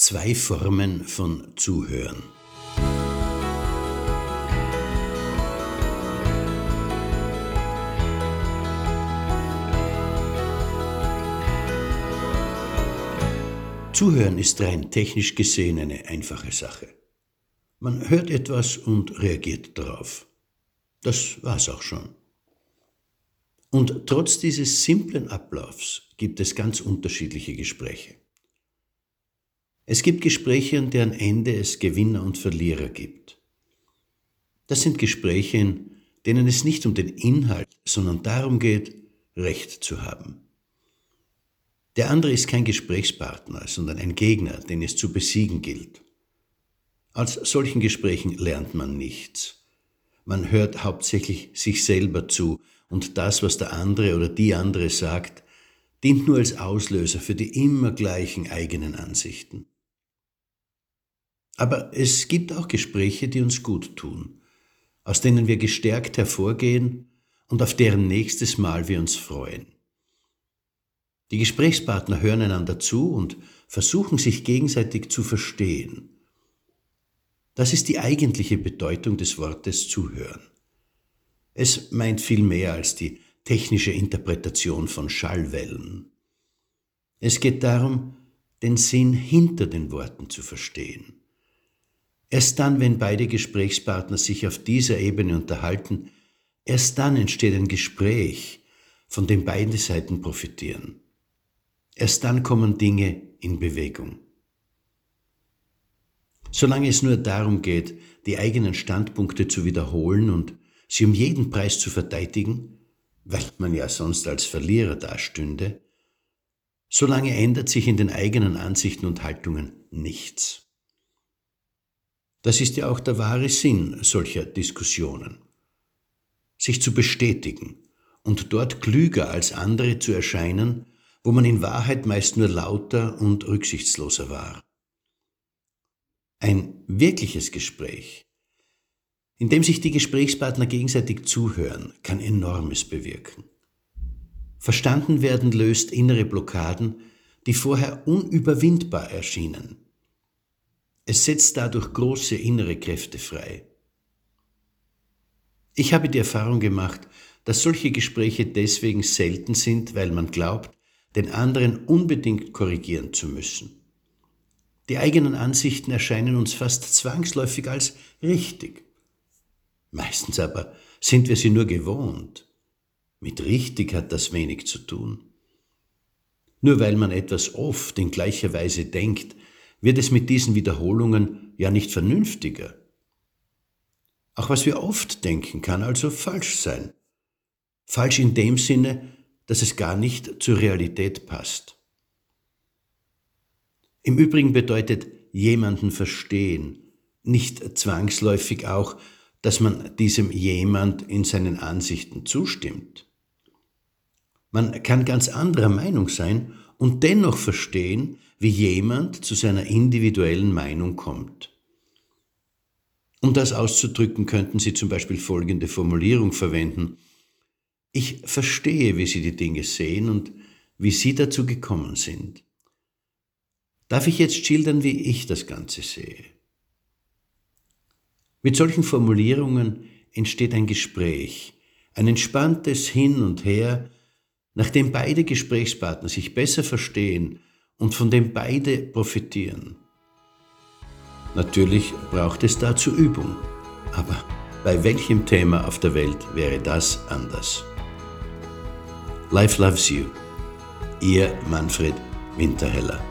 Zwei Formen von Zuhören. Zuhören ist rein technisch gesehen eine einfache Sache. Man hört etwas und reagiert darauf. Das war's auch schon. Und trotz dieses simplen Ablaufs gibt es ganz unterschiedliche Gespräche. Es gibt Gespräche, an deren Ende es Gewinner und Verlierer gibt. Das sind Gespräche, in denen es nicht um den Inhalt, sondern darum geht, Recht zu haben. Der andere ist kein Gesprächspartner, sondern ein Gegner, den es zu besiegen gilt. Aus solchen Gesprächen lernt man nichts. Man hört hauptsächlich sich selber zu und das, was der andere oder die andere sagt, dient nur als Auslöser für die immer gleichen eigenen Ansichten. Aber es gibt auch Gespräche, die uns gut tun, aus denen wir gestärkt hervorgehen und auf deren nächstes Mal wir uns freuen. Die Gesprächspartner hören einander zu und versuchen sich gegenseitig zu verstehen. Das ist die eigentliche Bedeutung des Wortes zuhören. Es meint viel mehr als die technische Interpretation von Schallwellen. Es geht darum, den Sinn hinter den Worten zu verstehen. Erst dann, wenn beide Gesprächspartner sich auf dieser Ebene unterhalten, erst dann entsteht ein Gespräch, von dem beide Seiten profitieren. Erst dann kommen Dinge in Bewegung. Solange es nur darum geht, die eigenen Standpunkte zu wiederholen und sie um jeden Preis zu verteidigen, weil man ja sonst als Verlierer dastünde, solange ändert sich in den eigenen Ansichten und Haltungen nichts. Das ist ja auch der wahre Sinn solcher Diskussionen. Sich zu bestätigen und dort klüger als andere zu erscheinen, wo man in Wahrheit meist nur lauter und rücksichtsloser war. Ein wirkliches Gespräch, in dem sich die Gesprächspartner gegenseitig zuhören, kann enormes bewirken. Verstanden werden löst innere Blockaden, die vorher unüberwindbar erschienen. Es setzt dadurch große innere Kräfte frei. Ich habe die Erfahrung gemacht, dass solche Gespräche deswegen selten sind, weil man glaubt, den anderen unbedingt korrigieren zu müssen. Die eigenen Ansichten erscheinen uns fast zwangsläufig als richtig. Meistens aber sind wir sie nur gewohnt. Mit richtig hat das wenig zu tun. Nur weil man etwas oft in gleicher Weise denkt, wird es mit diesen Wiederholungen ja nicht vernünftiger. Auch was wir oft denken, kann also falsch sein. Falsch in dem Sinne, dass es gar nicht zur Realität passt. Im Übrigen bedeutet jemanden verstehen nicht zwangsläufig auch, dass man diesem jemand in seinen Ansichten zustimmt. Man kann ganz anderer Meinung sein und dennoch verstehen, wie jemand zu seiner individuellen Meinung kommt. Um das auszudrücken, könnten Sie zum Beispiel folgende Formulierung verwenden. Ich verstehe, wie Sie die Dinge sehen und wie Sie dazu gekommen sind. Darf ich jetzt schildern, wie ich das Ganze sehe? Mit solchen Formulierungen entsteht ein Gespräch, ein entspanntes Hin und Her, nachdem beide Gesprächspartner sich besser verstehen und von dem beide profitieren. Natürlich braucht es dazu Übung, aber bei welchem Thema auf der Welt wäre das anders? Life loves you. Ihr Manfred Winterheller.